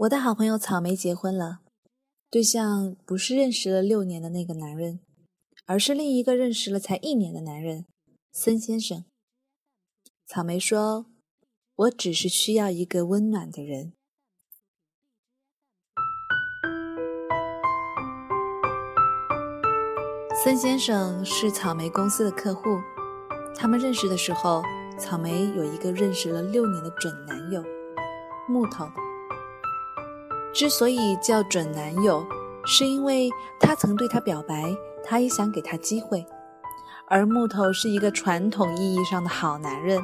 我的好朋友草莓结婚了，对象不是认识了六年的那个男人，而是另一个认识了才一年的男人，森先生。草莓说：“我只是需要一个温暖的人。”森先生是草莓公司的客户，他们认识的时候，草莓有一个认识了六年的准男友，木头。之所以叫准男友，是因为他曾对她表白，他也想给她机会。而木头是一个传统意义上的好男人，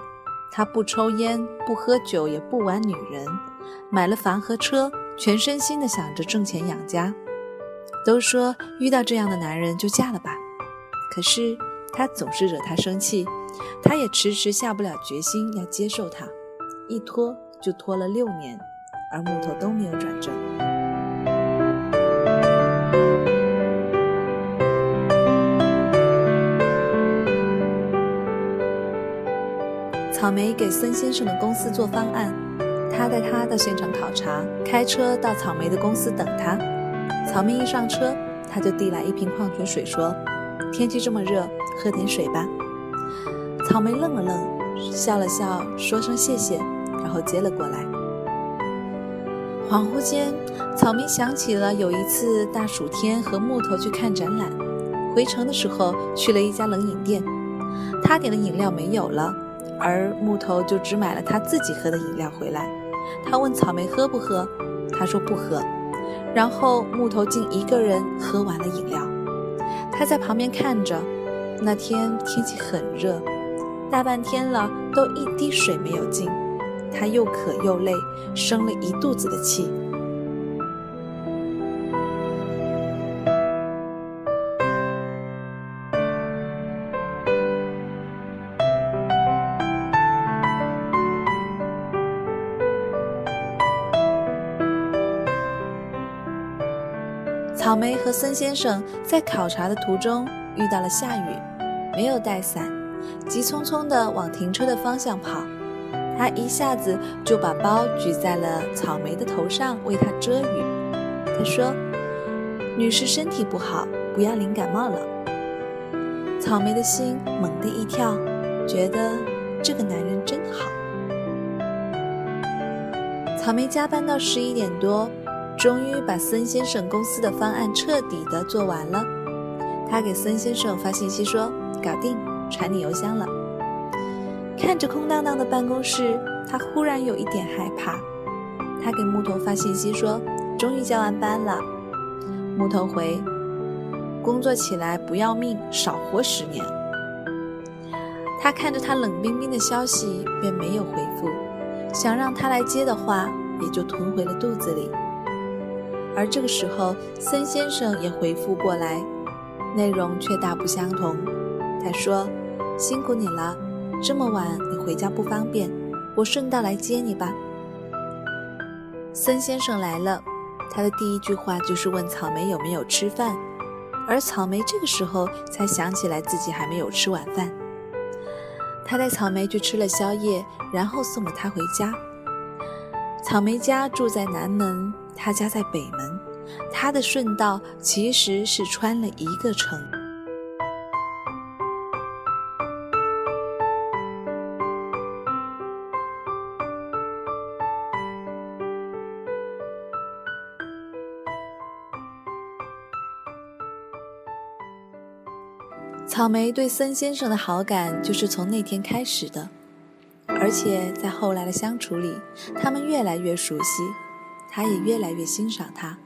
他不抽烟，不喝酒，也不玩女人，买了房和车，全身心的想着挣钱养家。都说遇到这样的男人就嫁了吧，可是他总是惹她生气，她也迟迟下不了决心要接受他，一拖就拖了六年。而木头都没有转正。草莓给孙先生的公司做方案，他带他到现场考察，开车到草莓的公司等他。草莓一上车，他就递来一瓶矿泉水，说：“天气这么热，喝点水吧。”草莓愣了愣，笑了笑，说声谢谢，然后接了过来。恍惚间，草莓想起了有一次大暑天和木头去看展览，回城的时候去了一家冷饮店，他点的饮料没有了，而木头就只买了他自己喝的饮料回来。他问草莓喝不喝，他说不喝，然后木头竟一个人喝完了饮料。他在旁边看着，那天天气很热，大半天了都一滴水没有进。他又渴又累，生了一肚子的气。草莓和孙先生在考察的途中遇到了下雨，没有带伞，急匆匆地往停车的方向跑。他一下子就把包举在了草莓的头上，为她遮雨。他说：“女士身体不好，不要淋感冒了。”草莓的心猛地一跳，觉得这个男人真好。草莓加班到十一点多，终于把孙先生公司的方案彻底的做完了。他给孙先生发信息说：“搞定，传你邮箱了。”看着空荡荡的办公室，他忽然有一点害怕。他给木头发信息说：“终于交完班了。”木头回：“工作起来不要命，少活十年。”他看着他冷冰冰的消息，便没有回复。想让他来接的话，也就吞回了肚子里。而这个时候，森先生也回复过来，内容却大不相同。他说：“辛苦你了。”这么晚你回家不方便，我顺道来接你吧。森先生来了，他的第一句话就是问草莓有没有吃饭，而草莓这个时候才想起来自己还没有吃晚饭。他带草莓去吃了宵夜，然后送了她回家。草莓家住在南门，他家在北门，他的顺道其实是穿了一个城。草莓对森先生的好感就是从那天开始的，而且在后来的相处里，他们越来越熟悉，他也越来越欣赏他。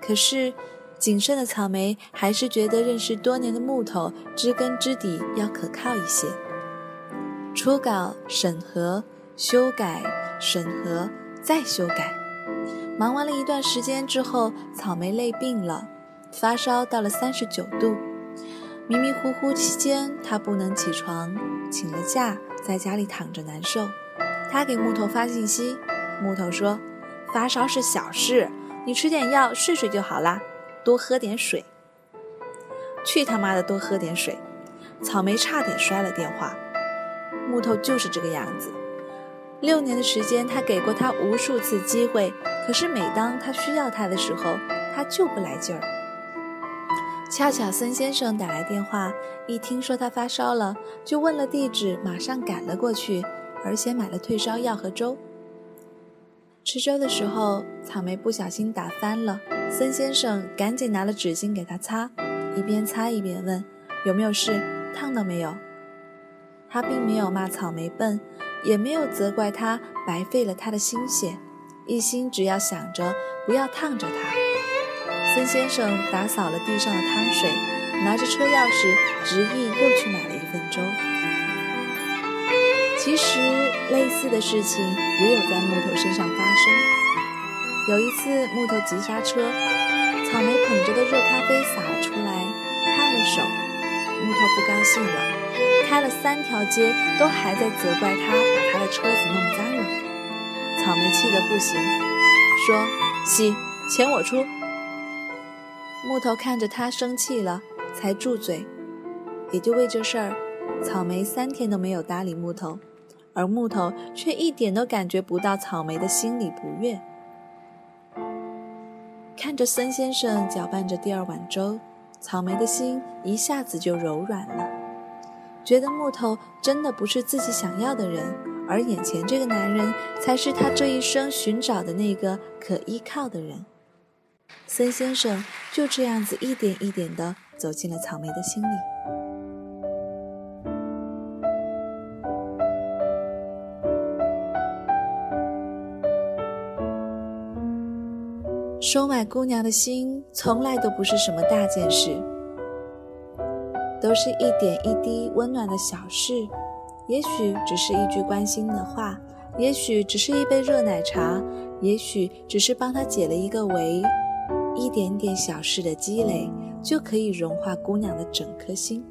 可是，谨慎的草莓还是觉得认识多年的木头知根知底要可靠一些。初稿、审核、修改、审核、再修改，忙完了一段时间之后，草莓累病了，发烧到了三十九度。迷迷糊糊期间，他不能起床，请了假，在家里躺着难受。他给木头发信息，木头说：“发烧是小事，你吃点药，睡睡就好啦，多喝点水。”去他妈的，多喝点水！草莓差点摔了电话。木头就是这个样子，六年的时间，他给过他无数次机会，可是每当他需要他的时候，他就不来劲儿。恰巧孙先生打来电话，一听说他发烧了，就问了地址，马上赶了过去，而且买了退烧药和粥。吃粥的时候，草莓不小心打翻了，孙先生赶紧拿了纸巾给他擦，一边擦一边问：“有没有事？烫到没有？”他并没有骂草莓笨。也没有责怪他白费了他的心血，一心只要想着不要烫着他。孙先生打扫了地上的汤水，拿着车钥匙，执意又去买了一份粥。其实类似的事情也有在木头身上发生。有一次木头急刹车，草莓捧着的热咖啡洒了出来，烫了手，木头不高兴了。开了三条街，都还在责怪他把他的车子弄脏了。草莓气得不行，说：“洗，钱我出。”木头看着他生气了，才住嘴。也就为这事儿，草莓三天都没有搭理木头，而木头却一点都感觉不到草莓的心里不悦。看着孙先生搅拌着第二碗粥，草莓的心一下子就柔软了。觉得木头真的不是自己想要的人，而眼前这个男人才是他这一生寻找的那个可依靠的人。孙先生就这样子一点一点的走进了草莓的心里。收买姑娘的心，从来都不是什么大件事。都是一点一滴温暖的小事，也许只是一句关心的话，也许只是一杯热奶茶，也许只是帮他解了一个围，一点点小事的积累，就可以融化姑娘的整颗心。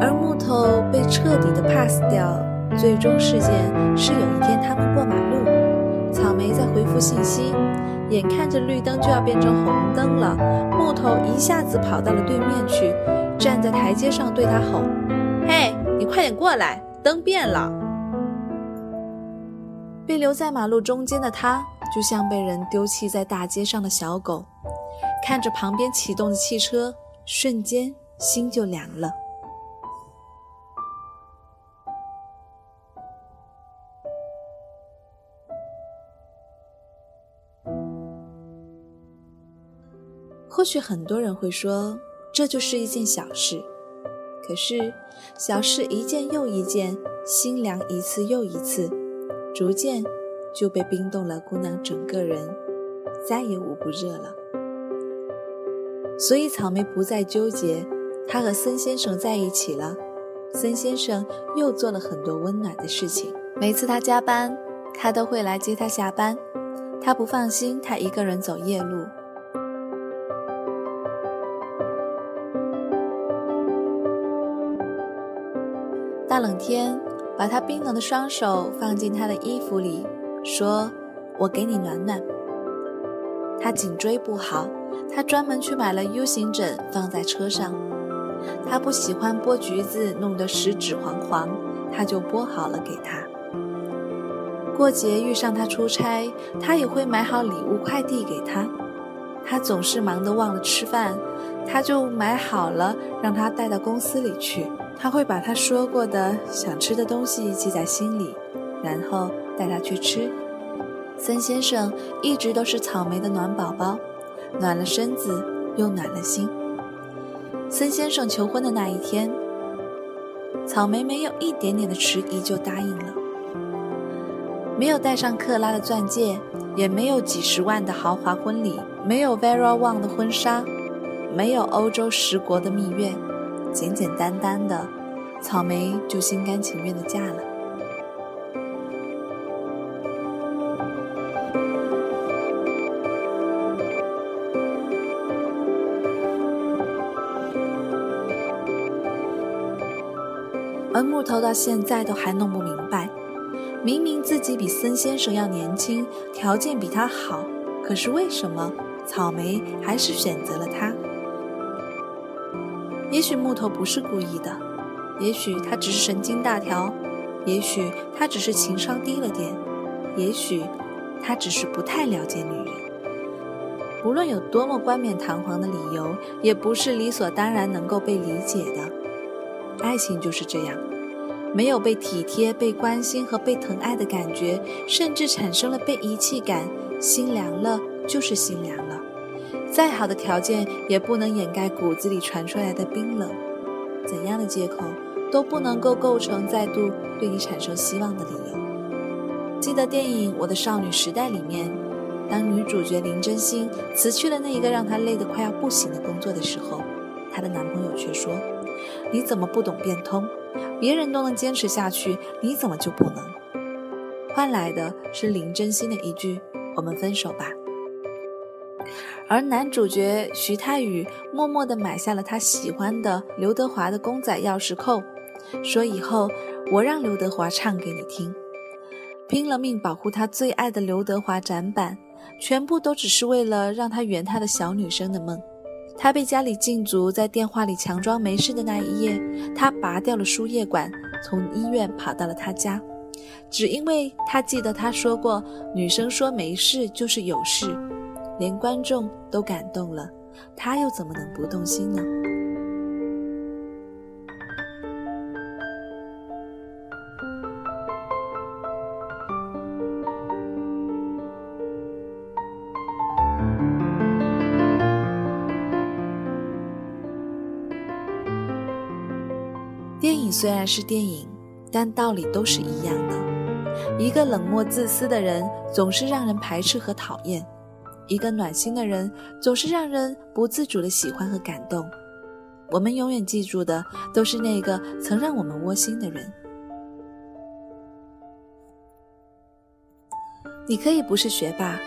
而木头被彻底的 pass 掉，最终事件是有一天他们过马路，草莓在回复信息。眼看着绿灯就要变成红灯了，木头一下子跑到了对面去，站在台阶上对他吼：“嘿，你快点过来，灯变了！”被留在马路中间的他，就像被人丢弃在大街上的小狗，看着旁边启动的汽车，瞬间心就凉了。或许很多人会说，这就是一件小事。可是，小事一件又一件，心凉一次又一次，逐渐就被冰冻了。姑娘整个人再也捂不热了。所以，草莓不再纠结，她和孙先生在一起了。孙先生又做了很多温暖的事情。每次他加班，他都会来接他下班。他不放心他一个人走夜路。大冷天，把他冰冷的双手放进他的衣服里，说：“我给你暖暖。”他颈椎不好，他专门去买了 U 型枕放在车上。他不喜欢剥橘子，弄得食指黄黄，他就剥好了给他。过节遇上他出差，他也会买好礼物快递给他。他总是忙得忘了吃饭，他就买好了让他带到公司里去。他会把他说过的想吃的东西记在心里，然后带他去吃。孙先生一直都是草莓的暖宝宝，暖了身子又暖了心。孙先生求婚的那一天，草莓没有一点点的迟疑就答应了。没有戴上克拉的钻戒，也没有几十万的豪华婚礼，没有 Vera Wang 的婚纱，没有欧洲十国的蜜月。简简单单的，草莓就心甘情愿的嫁了。而木头到现在都还弄不明白，明明自己比孙先生要年轻，条件比他好，可是为什么草莓还是选择了他？也许木头不是故意的，也许他只是神经大条，也许他只是情商低了点，也许他只是不太了解女人。无论有多么冠冕堂皇的理由，也不是理所当然能够被理解的。爱情就是这样，没有被体贴、被关心和被疼爱的感觉，甚至产生了被遗弃感，心凉了就是心凉了。再好的条件也不能掩盖骨子里传出来的冰冷。怎样的借口都不能够构成再度对你产生希望的理由。记得电影《我的少女时代》里面。当女主角林真心辞去了那一个让她累得快要不行的工作的时候，她的男朋友却说：“你怎么不懂变通？别人都能坚持下去，你怎么就不能？”换来的是林真心的一句：“我们分手吧。”而男主角徐太宇默默地买下了他喜欢的刘德华的公仔钥匙扣，说：“以后我让刘德华唱给你听。”拼了命保护他最爱的刘德华展板。全部都只是为了让他圆他的小女生的梦。他被家里禁足，在电话里强装没事的那一夜，他拔掉了输液管，从医院跑到了他家，只因为他记得他说过，女生说没事就是有事，连观众都感动了，他又怎么能不动心呢？虽然是电影，但道理都是一样的。一个冷漠自私的人总是让人排斥和讨厌；一个暖心的人总是让人不自主的喜欢和感动。我们永远记住的都是那个曾让我们窝心的人。你可以不是学霸，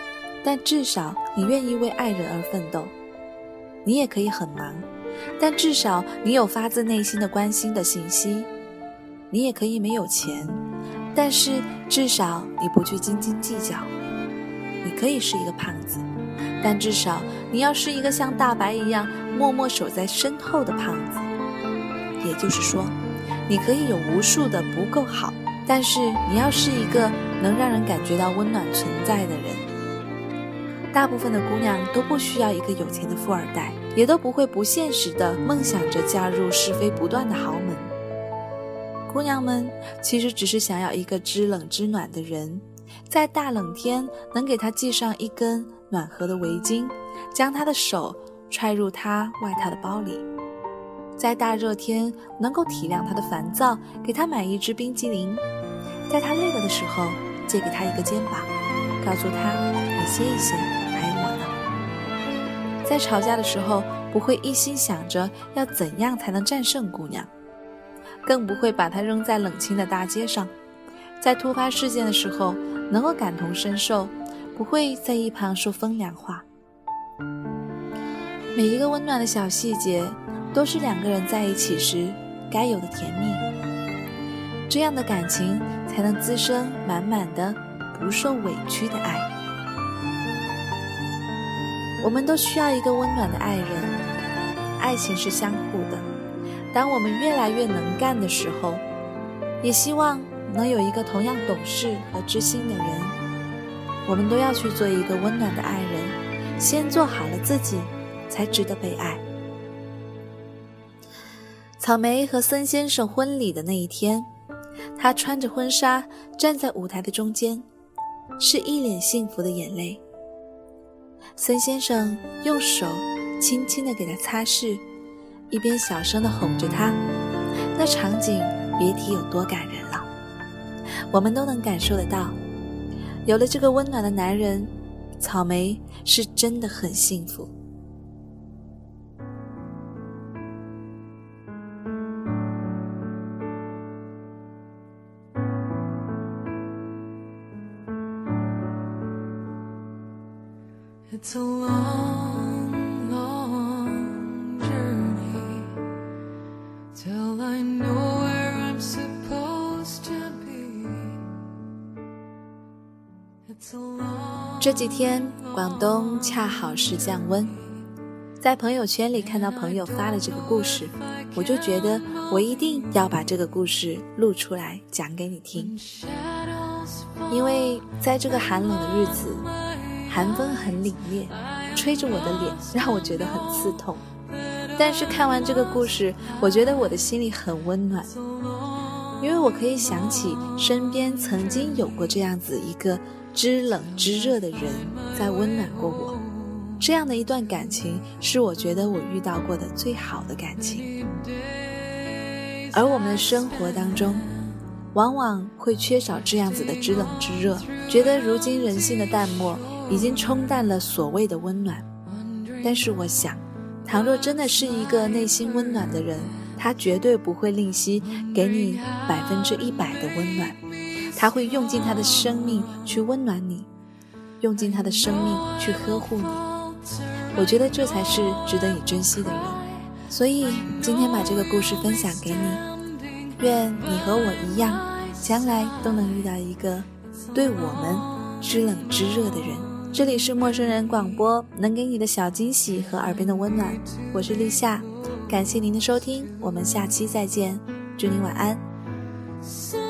但至少你愿意为爱人而奋斗。你也可以很忙。但至少你有发自内心的关心的信息，你也可以没有钱，但是至少你不去斤斤计较。你可以是一个胖子，但至少你要是一个像大白一样默默守在身后的胖子。也就是说，你可以有无数的不够好，但是你要是一个能让人感觉到温暖存在的人。大部分的姑娘都不需要一个有钱的富二代。也都不会不现实的梦想着嫁入是非不断的豪门。姑娘们其实只是想要一个知冷知暖的人，在大冷天能给她系上一根暖和的围巾，将她的手揣入她外套的包里；在大热天能够体谅她的烦躁，给她买一支冰激凌；在她累了的时候借给她一个肩膀，告诉她你歇一歇。在吵架的时候，不会一心想着要怎样才能战胜姑娘，更不会把她扔在冷清的大街上。在突发事件的时候，能够感同身受，不会在一旁说风凉话。每一个温暖的小细节，都是两个人在一起时该有的甜蜜。这样的感情，才能滋生满满的、不受委屈的爱。我们都需要一个温暖的爱人，爱情是相互的。当我们越来越能干的时候，也希望能有一个同样懂事和知心的人。我们都要去做一个温暖的爱人，先做好了自己，才值得被爱。草莓和森先生婚礼的那一天，他穿着婚纱站在舞台的中间，是一脸幸福的眼泪。孙先生用手轻轻地给他擦拭，一边小声地哄着他，那场景别提有多感人了。我们都能感受得到，有了这个温暖的男人，草莓是真的很幸福。So long, long journey till I know where I'm supposed to be. 这几天广东恰好是降温，在朋友圈里看到朋友发了这个故事，我就觉得我一定要把这个故事录出来讲给你听，因为在这个寒冷的日子，寒风很凛冽，吹着我的脸，让我觉得很刺痛。但是看完这个故事，我觉得我的心里很温暖，因为我可以想起身边曾经有过这样子一个知冷知热的人在温暖过我。这样的一段感情，是我觉得我遇到过的最好的感情。而我们的生活当中，往往会缺少这样子的知冷知热，觉得如今人性的淡漠已经冲淡了所谓的温暖。但是我想。倘若真的是一个内心温暖的人，他绝对不会吝惜给你百分之一百的温暖，他会用尽他的生命去温暖你，用尽他的生命去呵护你。我觉得这才是值得你珍惜的人。所以今天把这个故事分享给你，愿你和我一样，将来都能遇到一个对我们知冷知热的人。这里是陌生人广播，能给你的小惊喜和耳边的温暖。我是立夏，感谢您的收听，我们下期再见，祝您晚安。